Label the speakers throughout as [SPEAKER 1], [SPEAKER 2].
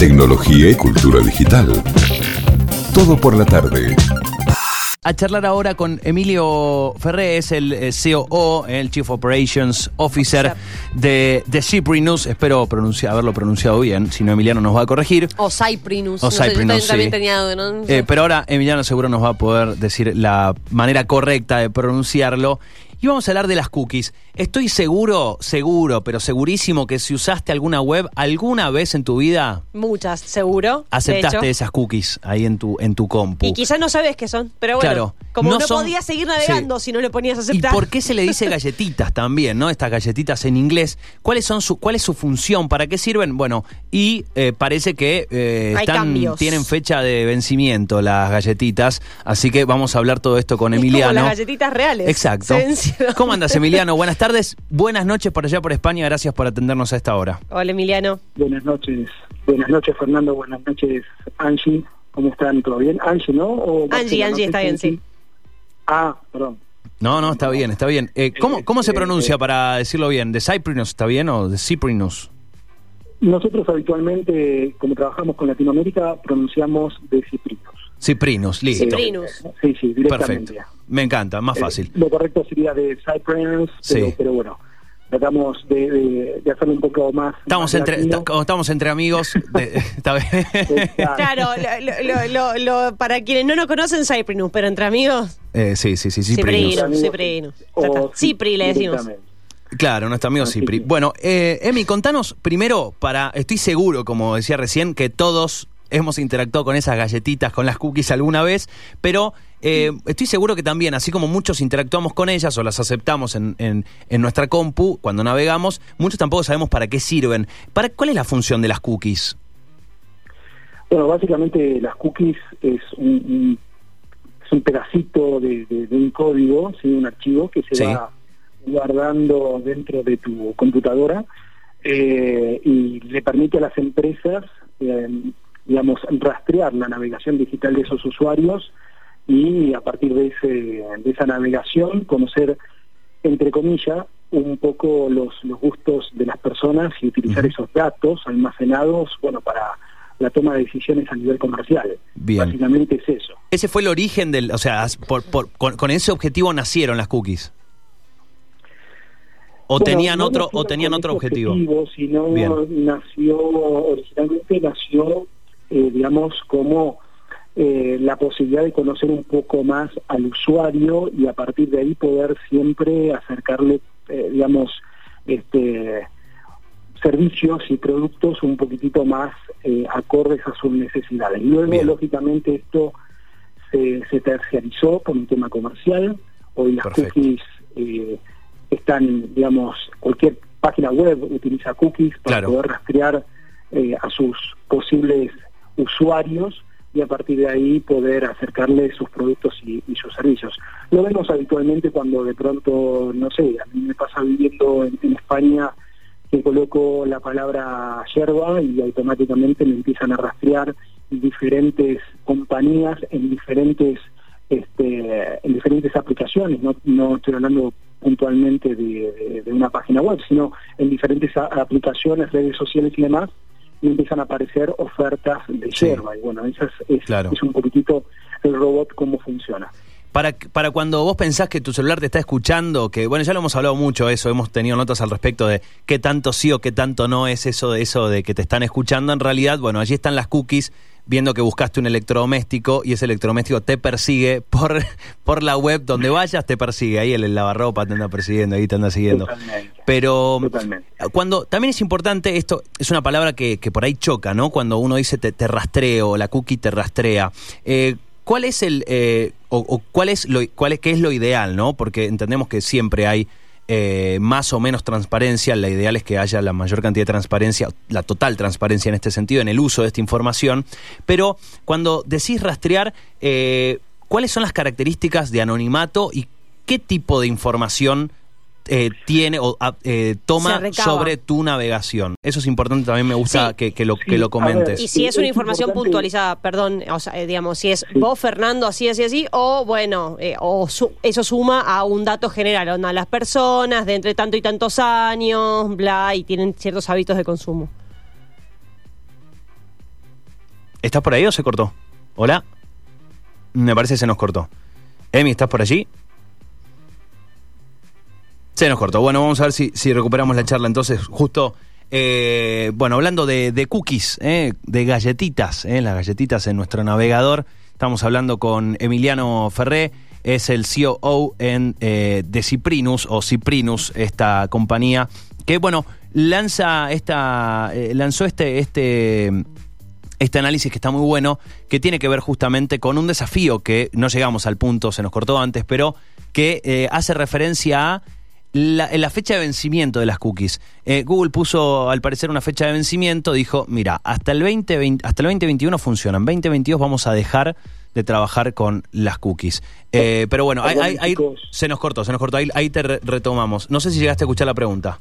[SPEAKER 1] tecnología y cultura digital. Todo por la tarde.
[SPEAKER 2] A charlar ahora con Emilio Ferré, es el eh, COO, el Chief Operations Officer de, de Cyprinus. Espero pronunciar, haberlo pronunciado bien, si no Emiliano nos va a corregir.
[SPEAKER 3] O Cyprinus.
[SPEAKER 2] O
[SPEAKER 3] no sé, yo
[SPEAKER 2] Cyprinus,
[SPEAKER 3] también
[SPEAKER 2] sí.
[SPEAKER 3] tenía, ¿no?
[SPEAKER 2] Eh, pero ahora Emiliano seguro nos va a poder decir la manera correcta de pronunciarlo. Y vamos a hablar de las cookies. Estoy seguro, seguro, pero segurísimo que si usaste alguna web alguna vez en tu vida,
[SPEAKER 3] Muchas, seguro.
[SPEAKER 2] aceptaste esas cookies ahí en tu, en tu compu.
[SPEAKER 3] Y quizás no sabes qué son, pero bueno,
[SPEAKER 2] Claro,
[SPEAKER 3] como
[SPEAKER 2] no
[SPEAKER 3] no,
[SPEAKER 2] son-
[SPEAKER 3] podías seguir navegando si no le ponías a
[SPEAKER 2] ¿Y
[SPEAKER 3] aceptar.
[SPEAKER 2] por qué se le dice galletitas también, no? Estas galletitas en inglés. ¿Cuáles son su, ¿Cuál es su función? ¿Para qué sirven? Bueno, y eh, parece que eh, están, tienen fecha de vencimiento las galletitas. Así que vamos a hablar todo esto con
[SPEAKER 3] Es
[SPEAKER 2] Emiliano.
[SPEAKER 3] como las galletitas reales.
[SPEAKER 2] Exacto.
[SPEAKER 3] Se
[SPEAKER 2] ¿Cómo andas, Emiliano? Buenas tardes. Buenas noches por allá por España. Gracias por atendernos a esta hora.
[SPEAKER 3] Hola, Emiliano.
[SPEAKER 4] Buenas noches, buenas noches Fernando, buenas noches Angie, ¿cómo están? ¿Todo bien? Angie, ¿no? ¿O
[SPEAKER 3] Angie? Angie, está bien, sí.
[SPEAKER 4] Ah, perdón.
[SPEAKER 2] No, no, está bien, está bien. Eh, ¿cómo, ¿Cómo se
[SPEAKER 4] Eh,
[SPEAKER 2] pronuncia
[SPEAKER 4] eh,
[SPEAKER 2] para decirlo bien? ¿De Cyprinus está bien o de Cyprinus?
[SPEAKER 4] Nosotros habitualmente, como trabajamos con Latinoamérica, pronunciamos de ciprinos.
[SPEAKER 2] Cyprinus, listo.
[SPEAKER 3] Cyprinus.
[SPEAKER 4] Sí, sí, directamente.
[SPEAKER 2] Perfecto. Me encanta, más
[SPEAKER 4] Eh,
[SPEAKER 2] fácil.
[SPEAKER 4] lo correcto sería de Cypress,
[SPEAKER 2] Sí.
[SPEAKER 4] pero, pero bueno, tratamos de, de- de hacerlo un poco más...
[SPEAKER 2] Estamos
[SPEAKER 4] más
[SPEAKER 2] entre, estamos entre amigos. de- está bien.
[SPEAKER 3] Claro, lo- lo- lo- lo- para quienes no nos conocen, Cyprinus, pero entre amigos,
[SPEAKER 2] Eh, sí, sí, sí, Cyprinus.
[SPEAKER 3] Cyprinus, Cipri le decimos.
[SPEAKER 2] Claro, nuestro amigo Cipri. Bueno, eh, Emi, contanos primero, para, estoy seguro, como decía recién, que todos hemos interactuado con esas galletitas, con las cookies alguna vez, pero eh, estoy seguro que también, así como muchos interactuamos con ellas o las aceptamos en, en- en nuestra compu cuando navegamos, muchos tampoco sabemos para qué sirven. ¿Para, ¿Cuál es la función de las cookies?
[SPEAKER 4] Bueno, básicamente las cookies es un, un- es un pedacito de, de- de un código, ¿sí? un archivo que se
[SPEAKER 2] Sí.
[SPEAKER 4] va guardando dentro de tu computadora eh, y le permite a las empresas, eh, digamos, rastrear la navegación digital de esos usuarios y a partir de, ese, de esa navegación conocer, entre comillas, un poco los, los gustos de las personas y utilizar esos datos almacenados, bueno, para la toma de decisiones a nivel comercial.
[SPEAKER 2] Bien.
[SPEAKER 4] Básicamente es eso.
[SPEAKER 2] Ese fue el origen del, o sea, as- por- por- con, con ese objetivo nacieron las cookies. O
[SPEAKER 4] Bueno,
[SPEAKER 2] tenían
[SPEAKER 4] no
[SPEAKER 2] otro, o tenían otro
[SPEAKER 4] ese
[SPEAKER 2] objetivo.
[SPEAKER 4] sino
[SPEAKER 2] Bien.
[SPEAKER 4] nació, originalmente nació, eh, digamos, como eh, la posibilidad de conocer un poco más al usuario y a partir de ahí poder siempre acercarle, eh, digamos, este servicios y productos un poquitito más acordes a sus necesidades. Luego,
[SPEAKER 2] Bien.
[SPEAKER 4] lógicamente, esto se, se terciarizó por un tema comercial. Hoy las
[SPEAKER 2] Perfecto.
[SPEAKER 4] cookies están, digamos, cualquier página web utiliza cookies para
[SPEAKER 2] Claro.
[SPEAKER 4] poder rastrear eh, a sus posibles usuarios y a partir de ahí poder acercarle sus productos y, sus servicios. Lo vemos habitualmente cuando de pronto, no sé, a mí me pasa viviendo en, España que coloco la palabra yerba y automáticamente me empiezan a rastrear diferentes compañías en diferentes este, en diferentes aplicaciones, no, no estoy hablando puntualmente de, una página web, sino en diferentes aplicaciones, redes sociales y demás, y empiezan a aparecer ofertas de
[SPEAKER 2] Sí.
[SPEAKER 4] yerba. Y bueno, esa es, es,
[SPEAKER 2] Claro.
[SPEAKER 4] es un poquitito el robot cómo funciona.
[SPEAKER 2] Para, para cuando vos pensás que tu celular te está escuchando, que bueno, ya lo hemos hablado mucho eso, hemos tenido notas al respecto de qué tanto sí o qué tanto no es eso de eso de que te están escuchando. En realidad, bueno, allí están las cookies viendo que buscaste un electrodoméstico y ese electrodoméstico te persigue por, por la web donde vayas, te persigue. Ahí el, el lavarropa te anda persiguiendo, ahí te anda siguiendo.
[SPEAKER 4] Totalmente.
[SPEAKER 2] Pero
[SPEAKER 4] Totalmente.
[SPEAKER 2] cuando también es importante, esto es una palabra que, que por ahí choca, ¿no? Cuando uno dice te, te rastreo, la cookie te rastrea. Eh, ¿Cuál es el eh, o, o cuál es lo cuál es qué es lo ideal, no? Porque entendemos que siempre hay eh, más o menos transparencia. La ideal es que haya la mayor cantidad de transparencia, la total transparencia en este sentido, en el uso de esta información. Pero cuando decís rastrear, eh, ¿cuáles son las características de anonimato y qué tipo de información eh, tiene o eh, toma sobre tu navegación? Eso es importante, también me gusta
[SPEAKER 3] Sí.
[SPEAKER 2] que, que lo,
[SPEAKER 4] Sí,
[SPEAKER 2] que lo
[SPEAKER 4] a
[SPEAKER 2] comentes.
[SPEAKER 4] ver,
[SPEAKER 3] Y si es una información
[SPEAKER 4] importante-
[SPEAKER 3] puntualizada, perdón, o sea, eh, digamos, si es
[SPEAKER 4] Sí.
[SPEAKER 3] vos, Fernando, así, así, así, o bueno, eh, o su- eso suma a un dato general, onda, las personas de entre tanto y tantos años, bla, y tienen ciertos hábitos de consumo.
[SPEAKER 2] ¿Estás por ahí o se cortó? ¿Hola? Me parece que se nos cortó. Emi, ¿estás por allí? Se nos cortó. Bueno, vamos a ver si, recuperamos la charla entonces. Justo, eh, bueno, hablando de, cookies, eh, de galletitas, eh, las galletitas en nuestro navegador. Estamos hablando con Emiliano Ferré, es el COO en, de Ciprinus o Ciprinus, esta compañía que, bueno, lanza esta, lanzó este, este este análisis que está muy bueno, que tiene que ver justamente con un desafío que no llegamos al punto, se nos cortó antes, pero que hace referencia a la, la, fecha de vencimiento de las cookies. Eh, Google puso al parecer una fecha de vencimiento, dijo, mira, hasta el, 2020, hasta el 2021 funcionan, 2022 vamos a dejar de trabajar con las cookies. Eh, pero bueno, ahí, ahí, ahí, se nos cortó, se nos cortó, ahí, ahí te re retomamos. No sé si llegaste a escuchar la pregunta.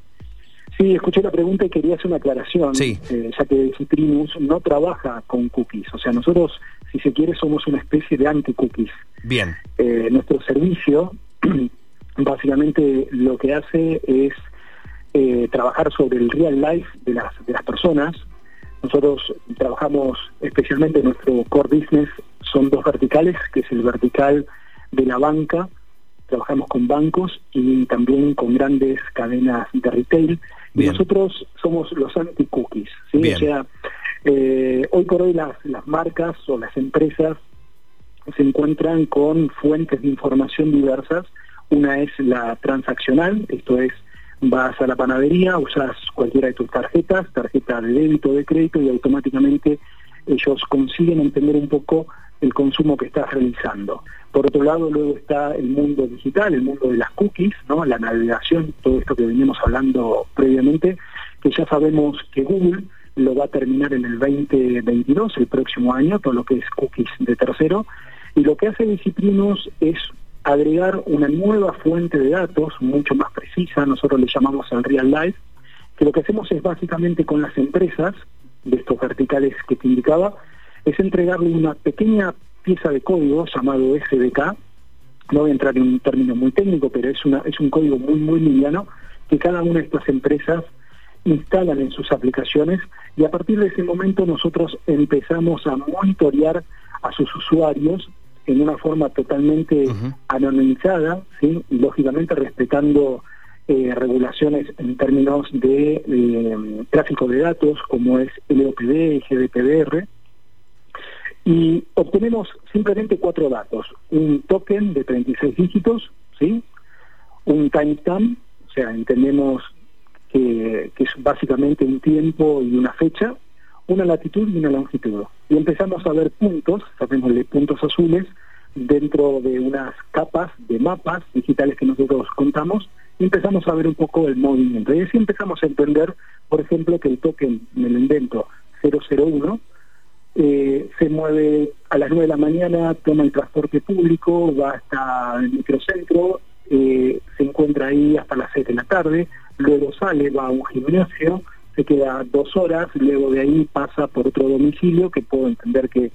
[SPEAKER 4] Sí, escuché la pregunta y quería hacer una aclaración,
[SPEAKER 2] sí.
[SPEAKER 4] eh, ya que Ciprinus no trabaja con cookies. O sea, nosotros, si se quiere, somos una especie de anti-cookies.
[SPEAKER 2] Bien.
[SPEAKER 4] Eh, nuestro servicio, básicamente, lo que hace es eh, trabajar sobre el real life de las, de las personas. Nosotros trabajamos especialmente, nuestro core business son dos verticales, que es el vertical de la banca, trabajamos con bancos y también con grandes cadenas de retail.
[SPEAKER 2] Bien.
[SPEAKER 4] Y nosotros somos los anti-cookies. ¿sí? O sea, eh, hoy por hoy las, las marcas o las empresas se encuentran con fuentes de información diversas. Una es la transaccional, esto es, vas a la panadería, usas cualquiera de tus tarjetas, tarjeta de débito de crédito y automáticamente ellos consiguen entender un poco el consumo que estás realizando. Por otro lado, luego está el mundo digital, el mundo de las cookies, ¿no? la navegación, todo esto que venimos hablando previamente, que ya sabemos que Google lo va a terminar en el 2022, el próximo año, todo lo que es cookies de tercero, y lo que hace Disciplinos es agregar una nueva fuente de datos, mucho más precisa, nosotros le llamamos el real life, que lo que hacemos es básicamente con las empresas, de estos verticales que te indicaba, es entregarle una pequeña pieza de código llamado SDK, no voy a entrar en un término muy técnico, pero es, una, es un código muy, muy liviano que cada una de estas empresas instalan en sus aplicaciones y a partir de ese momento nosotros empezamos a monitorear a sus usuarios en una forma totalmente uh -huh. anonimizada, ¿sí? y lógicamente respetando eh, regulaciones en términos de eh, tráfico de datos como es LOPD y GDPR, y obtenemos simplemente cuatro datos, un token de 36 dígitos, ¿sí? un timestamp, o sea, entendemos que, que, es básicamente un tiempo y una fecha, una latitud y una longitud. Y empezamos a ver puntos, sabemosle puntos azules, dentro de unas capas de mapas digitales que nosotros contamos, y empezamos a ver un poco el movimiento. Y así empezamos a entender, por ejemplo, que el token, me lo invento, 001, eh, se mueve a las 9 de la mañana, toma el transporte público, va hasta el microcentro, eh, se encuentra ahí hasta las 7 de la tarde, luego sale, va a un gimnasio, se queda dos horas, luego de ahí pasa por otro domicilio que puedo entender que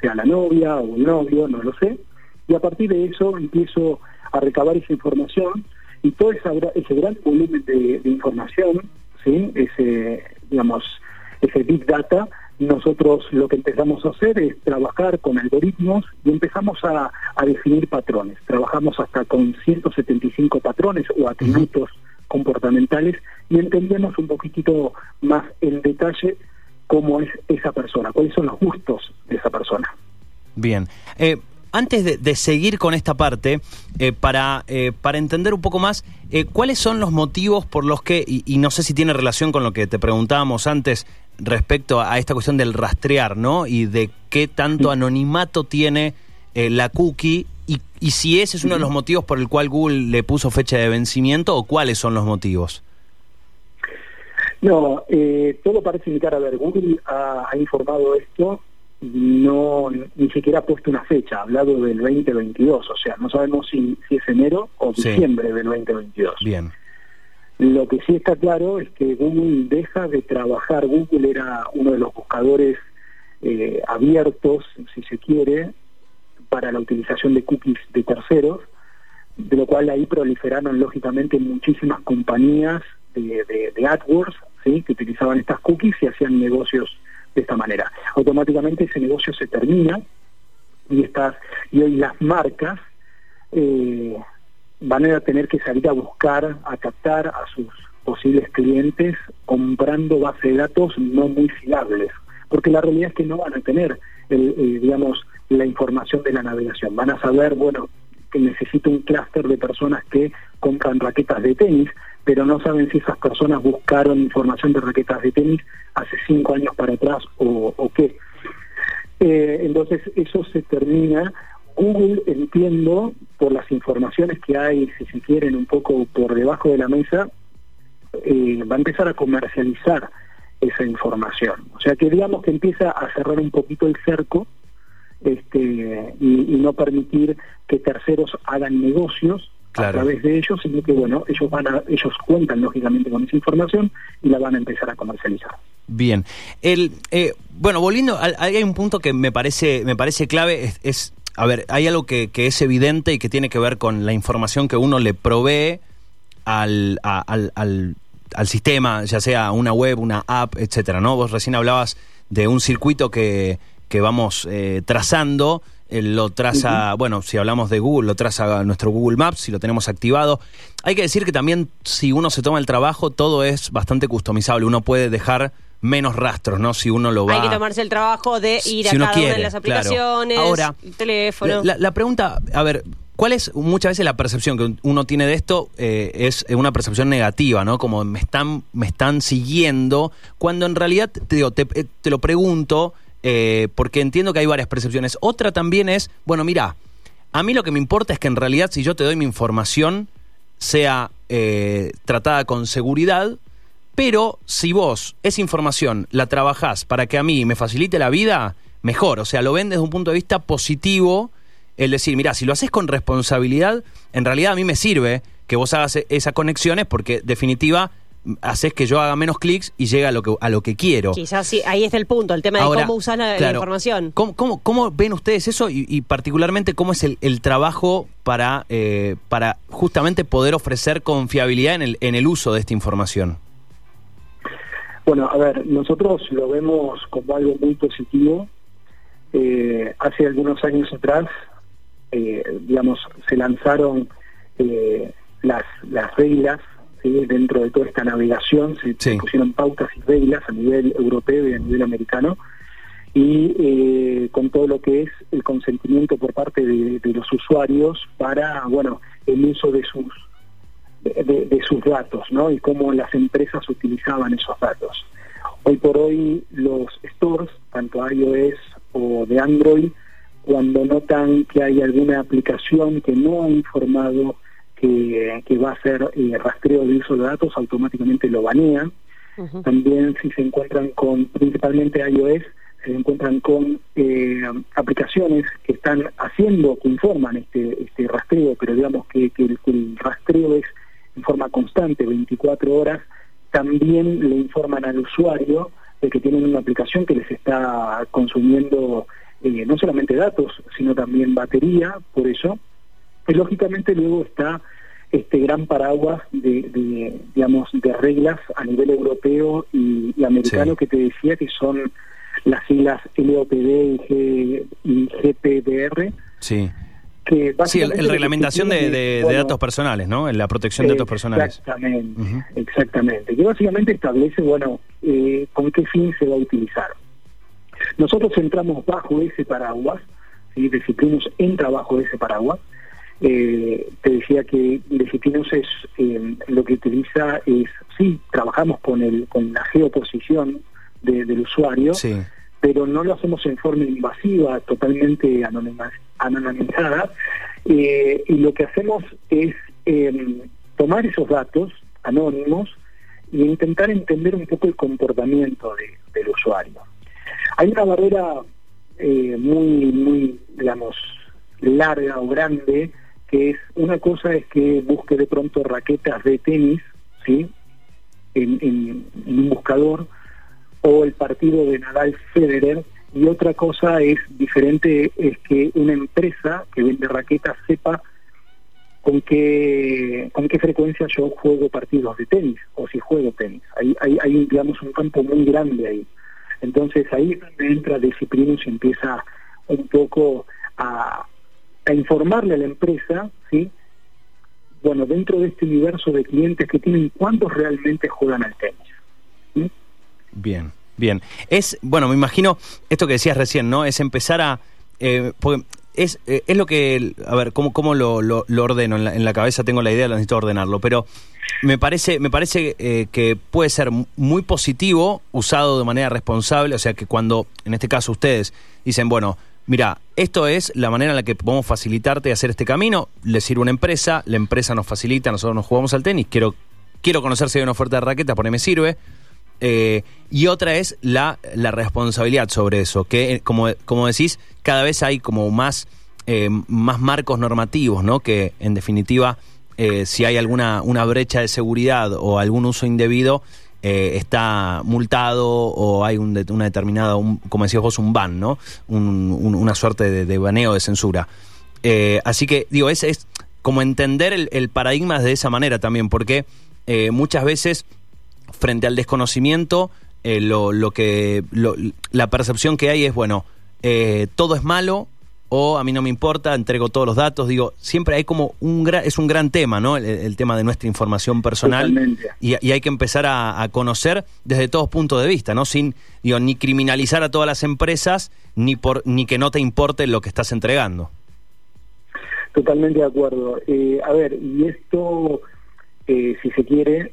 [SPEAKER 4] sea la novia o el novio, no lo sé, y a partir de eso empiezo a recabar esa información y todo esa, ese gran volumen de, de información, ¿sí? ese, digamos, ese big data, nosotros lo que empezamos a hacer es trabajar con algoritmos y empezamos a, a definir patrones. Trabajamos hasta con 175 patrones o atributos uh -huh. Comportamentales y entendemos un poquitito más en detalle cómo es esa persona, cuáles son los gustos de esa persona.
[SPEAKER 2] Bien. Eh, antes de, de, seguir con esta parte, eh, para, eh, para entender un poco más, ¿cuáles son los motivos por los que, y, y, no sé si tiene relación con lo que te preguntábamos antes respecto a, a esta cuestión del rastrear, ¿no? Y de qué tanto anonimato tiene eh, la cookie y, y, si ese es uno de los motivos por el cual Google le puso fecha de vencimiento o cuáles son los motivos.
[SPEAKER 4] No, eh, todo parece indicar, a ver, Google ha, ha informado esto no ni siquiera ha puesto una fecha, ha hablado del 2022, o sea, no sabemos si, si es enero o diciembre del 2022.
[SPEAKER 2] Bien.
[SPEAKER 4] Lo que sí está claro es que Google deja de trabajar, Google era uno de los buscadores eh, abiertos, si se quiere, para la utilización de cookies de terceros, de lo cual ahí proliferaron lógicamente muchísimas compañías de, AdWords que utilizaban estas cookies y hacían negocios de esta manera. Automáticamente automáticamente ese negocio se termina y estas y hoy las marcas eh, van a tener que salir a buscar, a captar a sus posibles clientes comprando base de datos no muy fiables, porque la realidad es que no van a tener, el, eh, digamos, la información de la navegación. Van a saber, bueno, que necesita un clúster de personas que compran raquetas de tenis, pero no saben si esas personas buscaron información de raquetas de tenis hace cinco años para atrás o, qué. Eh, entonces eso se termina. Google, entiendo, por las informaciones que hay, si se quieren, un poco por debajo de la mesa, eh, va a empezar a comercializar esa información. O sea que digamos que empieza a cerrar un poquito el cerco este, y, no permitir que terceros hagan negocios a través de ellos, sino que bueno, ellos van a, ellos cuentan lógicamente con esa información y la van a empezar a comercializar.
[SPEAKER 2] Bien, el eh, bueno volviendo, hay un punto que me parece me parece clave es, a ver, hay algo que, que, es evidente y que tiene que ver con la información que uno le provee al, al, al, al sistema, ya sea una web, una app, etcétera, ¿no? Vos recién hablabas de un circuito que que vamos eh, trazando. Eh, lo traza, bueno, si hablamos de Google, lo traza nuestro Google Maps, si lo tenemos activado. Hay que decir que también si uno se toma el trabajo, todo es bastante customizable. Uno puede dejar menos rastros, ¿no? Si uno lo va...
[SPEAKER 3] Hay que tomarse el trabajo de ir a cada una de las aplicaciones,
[SPEAKER 2] Ahora,
[SPEAKER 3] el teléfono.
[SPEAKER 2] La, pregunta, a ver, ¿cuál es muchas veces la percepción que uno tiene de esto? Eh, es una percepción negativa, ¿no? Como me están, me están siguiendo, cuando en realidad, te, digo, te, te lo pregunto eh, porque entiendo que hay varias percepciones. Otra también es, bueno, mira, a mí lo que me importa es que en realidad si yo te doy mi información sea eh, tratada con seguridad, pero si vos esa información la trabajás para que a mí me facilite la vida, mejor. O sea, lo ven desde un punto de vista positivo, el decir, mira, si lo haces con responsabilidad, en realidad a mí me sirve que vos hagas e-, esas conexiones porque definitiva haces que yo haga menos clics y llegue a lo que, a lo que quiero.
[SPEAKER 3] Quizás sí, ahí está el punto, el tema de cómo usar la, información.
[SPEAKER 2] ¿cómo, cómo, ven ustedes eso y, particularmente cómo es el, el trabajo para, eh, para justamente poder ofrecer confiabilidad en el, en el uso de esta información?
[SPEAKER 4] Bueno, a ver, nosotros lo vemos como algo muy positivo. Eh, hace algunos años atrás, eh, digamos, se lanzaron las, las reglas dentro de toda esta navegación se, pusieron pautas y reglas a nivel europeo y a nivel americano. Y eh, con todo lo que es el consentimiento por parte de, los usuarios para bueno el uso de sus de, sus datos ¿no? y cómo las empresas utilizaban esos datos. Hoy por hoy los stores tanto iOS o de Android cuando notan que hay alguna aplicación que no ha informado que, va a hacer eh, rastreo de uso de datos, automáticamente lo banean. También si se encuentran con, principalmente iOS, se encuentran con eh, aplicaciones que están haciendo, que informan este, este rastreo, pero digamos que, el, rastreo es en forma constante, 24 horas, también le informan al usuario de que tienen una aplicación que les está consumiendo eh, no solamente datos, sino también batería, por eso y lógicamente luego está este gran paraguas de, digamos de reglas a nivel europeo y, americano que te decía que son las siglas LOPD y, GPDR.
[SPEAKER 2] Sí. Que sí, el, reglamentación de, datos personales, ¿no? La protección de datos personales.
[SPEAKER 4] Exactamente, exactamente. Que básicamente establece, bueno, eh, con qué fin se va a utilizar. Nosotros entramos bajo ese paraguas, ¿sí? Disciplinos entra bajo ese paraguas, eh, te decía que Legitimus es eh, lo que utiliza es, sí, trabajamos con el con la geoposición del usuario, pero no lo hacemos en forma invasiva, totalmente anonimizada, eh, y lo que hacemos es tomar esos datos anónimos e intentar entender un poco el comportamiento del usuario. Hay una barrera muy, muy, digamos, larga o grande que es una cosa es que busque de pronto raquetas de tenis, ¿sí? En, un buscador, o el partido de Nadal Federer, y otra cosa es diferente, es que una empresa que vende raquetas sepa con qué, con qué frecuencia yo juego partidos de tenis, o si juego tenis. Hay, hay, digamos, un campo muy grande ahí. Entonces ahí es donde entra Deciprinus y empieza un poco a, a informarle a la empresa, ¿sí? Bueno, dentro de este universo de clientes que tienen, ¿cuántos realmente juegan al tenis? ¿Sí?
[SPEAKER 2] Bien, bien. Es, bueno, me imagino esto que decías recién, ¿no? Es empezar a... Eh, porque es, eh, es lo que, a ver, ¿cómo, cómo lo, lo, ordeno? En la, en la cabeza tengo la idea, lo necesito ordenarlo, pero me parece, me parece eh, que puede ser muy positivo, usado de manera responsable, o sea que cuando, en este caso ustedes, dicen, bueno, mira, esto es la manera en la que podemos facilitarte hacer este camino, le sirve una empresa, la empresa nos facilita, nosotros nos jugamos al tenis, quiero, quiero conocer si hay una oferta de raqueta, por ahí me sirve. Eh, y otra es la, la responsabilidad sobre eso, que eh, como, como decís, cada vez hay como más, eh, más marcos normativos, ¿no? Que en definitiva, eh, si hay alguna una brecha de seguridad o algún uso indebido, eh, está multado o hay una determinada, como decías vos, un ban, ¿no? Un- un- una suerte de, baneo, de censura. Eh, así que, digo, es, es como entender el, paradigma de esa manera también, porque eh, muchas veces frente al desconocimiento, lo, lo que lo- la percepción que hay es, bueno, todo es malo o a mí no me importa, entrego todos los datos, digo, siempre hay como un gran, es un gran tema, ¿no? El, el tema de nuestra información personal y, y hay que empezar a, a conocer desde todos puntos de vista, ¿no? Sin, digo, ni criminalizar a todas las empresas, ni por, ni que no te importe lo que estás entregando.
[SPEAKER 4] Totalmente de acuerdo. Eh, a ver, y esto, eh, si se quiere,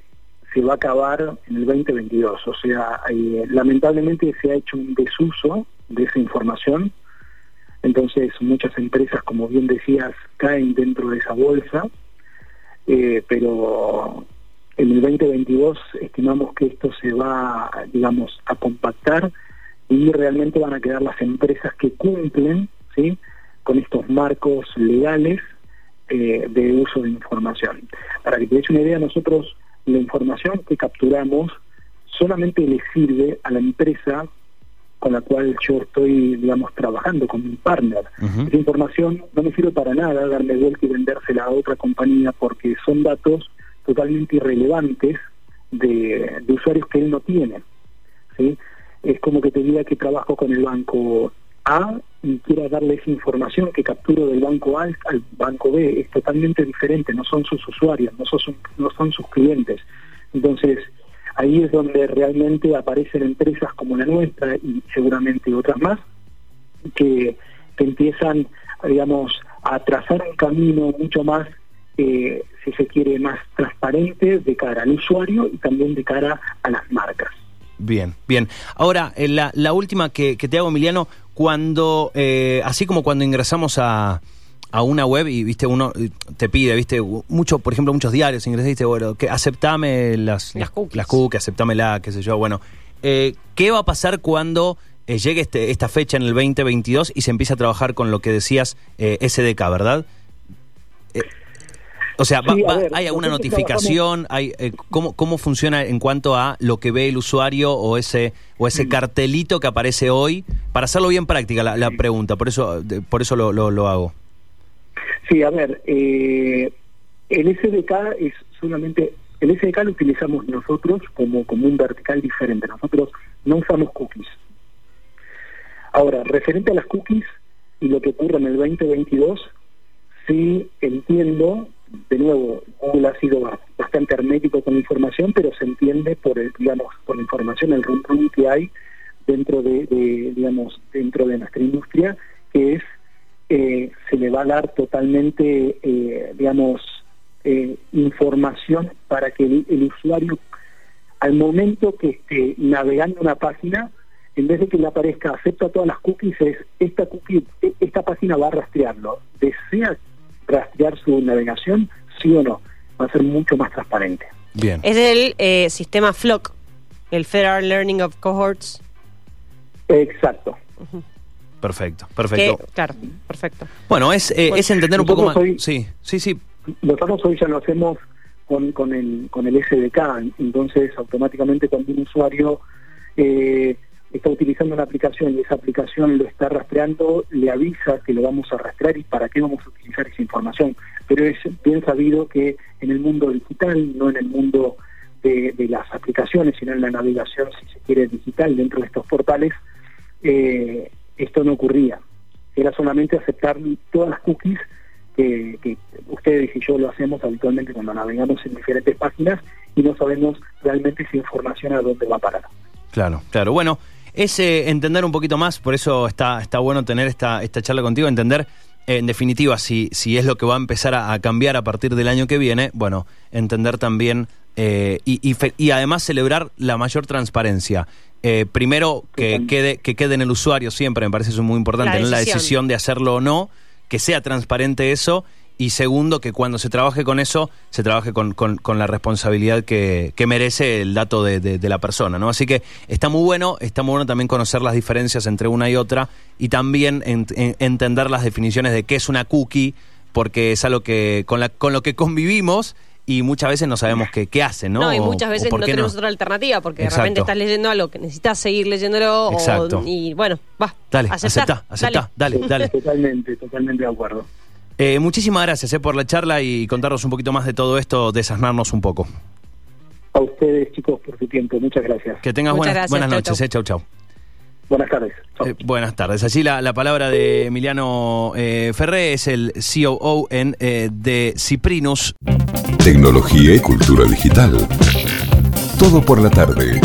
[SPEAKER 4] se va a acabar en el 2022. O sea, eh, lamentablemente se ha hecho un desuso de esa información. Entonces, muchas empresas, como bien decías, caen dentro de esa bolsa. Eh, pero en el 2022 estimamos que esto se va, digamos, a compactar y realmente van a quedar las empresas que cumplen, con estos marcos legales eh, de uso de información. Para que te des una idea, nosotros la información que capturamos solamente le sirve a la empresa con la cual yo estoy, digamos, trabajando, con mi partner.
[SPEAKER 2] Ujú.
[SPEAKER 4] Esa información no me sirve para nada darme vuelta y vendérsela a otra compañía porque son datos totalmente irrelevantes de, de usuarios que él no tiene. ¿sí? Es como que te diga que trabajo con el banco A y quiera darle esa información que capturo del banco A al, banco B. Es totalmente diferente, no son sus usuarios, no son, no son sus clientes. Entonces, ahí es donde realmente aparecen empresas como la nuestra y seguramente otras más que, empiezan, digamos, a trazar un camino mucho más, eh, si se quiere, más transparente de cara al usuario y también de cara a las marcas.
[SPEAKER 2] Bien, bien. Ahora, eh, la, la última que, que te hago, Emiliano, cuando, eh, así como cuando ingresamos a, a una web y, viste, uno eh, te pide, viste, mucho, por ejemplo, muchos diarios ingresé y dice, bueno, que aceptame las,
[SPEAKER 3] Las cookies.
[SPEAKER 2] las cookies, aceptámela, qué sé yo, bueno. Eh, ¿Qué va a pasar cuando eh, llegue este, esta fecha en el 2022 y se empiece a trabajar con lo que decías eh, SDK, verdad? O sea, va-
[SPEAKER 4] Sí, a
[SPEAKER 2] va-
[SPEAKER 4] ver,
[SPEAKER 2] ¿hay alguna notificación? ¿Hay, ¿cómo, ¿Cómo funciona en cuanto a lo que ve el usuario o ese o ese cartelito que aparece hoy? Para hacerlo bien práctica la, la pregunta, por eso por eso lo, lo, lo hago.
[SPEAKER 4] Sí, a ver, eh, el SDK es solamente, el SDK lo utilizamos nosotros como, como un vertical diferente, nosotros no usamos cookies. Ahora, referente a las cookies y lo que ocurre en el 2022, sí entiendo, de nuevo, Google ha sido ba- bastante hermético con la información, pero se entiende por, el, digamos, por la información, el rum rum que hay dentro de, de, digamos, dentro de nuestra industria, que es eh, se le va a dar totalmente, eh, digamos, eh, información para que el, el usuario, al momento que esté navegando una página, en vez de que le aparezca acepta todas las cookies, es esta cookie, e- esta página va a rastrearlo. ¿Desea rastrear su navegación? Sí o no. Va a ser mucho más transparente.
[SPEAKER 2] Bien.
[SPEAKER 3] Es el eh, sistema FLOC, el Federal Learning of Cohorts.
[SPEAKER 4] Exacto.
[SPEAKER 2] Perfecto,
[SPEAKER 3] Que,
[SPEAKER 2] perfecto.
[SPEAKER 3] claro, perfecto.
[SPEAKER 2] Bueno, es, eh, es entender un poco más.
[SPEAKER 4] hoy-
[SPEAKER 2] Sí, sí, sí.
[SPEAKER 4] Nosotros hoy ya lo hacemos con, con, el, con el SDK, entonces automáticamente cuando un usuario eh, está utilizando una aplicación y esa aplicación lo está rastreando, le avisa que lo vamos a rastrear y para qué vamos a utilizar esa información. Pero es bien sabido que en el mundo digital, no en el mundo de, las aplicaciones, sino en la navegación, si se quiere, digital dentro de estos portales, eh, esto no ocurría. Era solamente aceptar todas las cookies que, ustedes y yo lo hacemos habitualmente cuando navegamos en diferentes páginas y no sabemos realmente si información a dónde va a parar.
[SPEAKER 2] Claro, claro. Bueno, es eh, entender un poquito más, por eso está, está bueno tener esta, esta charla contigo, entender en definitiva si, si es lo que va a empezar a, cambiar a partir del año que viene, bueno, entender también eh, y, y, además celebrar la mayor transparencia. Eh, primero, que quede, que quede en el usuario siempre, me parece eso muy importante, la la decisión de hacerlo o no que sea transparente eso y segundo, que cuando se trabaje con eso, se trabaje con, con, la responsabilidad que, que, merece el dato de, de, la persona, ¿no? Así que está muy bueno, está muy bueno también conocer las diferencias entre una y otra y también entender las definiciones de qué es una cookie, porque es algo que con, la, con lo que convivimos y muchas veces no sabemos qué, qué hacen, ¿no?
[SPEAKER 3] No, y muchas veces no tenemos otra alternativa, porque de repente estás leyendo algo que necesitas seguir leyéndolo
[SPEAKER 2] Exacto.
[SPEAKER 3] y bueno, va.
[SPEAKER 2] Dale, aceptá, aceptá, dale, dale.
[SPEAKER 4] Totalmente, totalmente de acuerdo.
[SPEAKER 2] Eh, muchísimas gracias eh, por la charla y contarnos un poquito más de todo esto, desasnarnos un poco.
[SPEAKER 4] A ustedes, chicos, por su tiempo. Muchas gracias.
[SPEAKER 2] Que tengas buenas, buenas noches. Eh, chau, chau.
[SPEAKER 4] Buenas tardes.
[SPEAKER 2] Eh, buenas tardes. Allí la, la palabra de Emiliano eh, Ferré es el COO en, eh, de Ciprinus.
[SPEAKER 1] Tecnología y cultura digital. Todo por la tarde.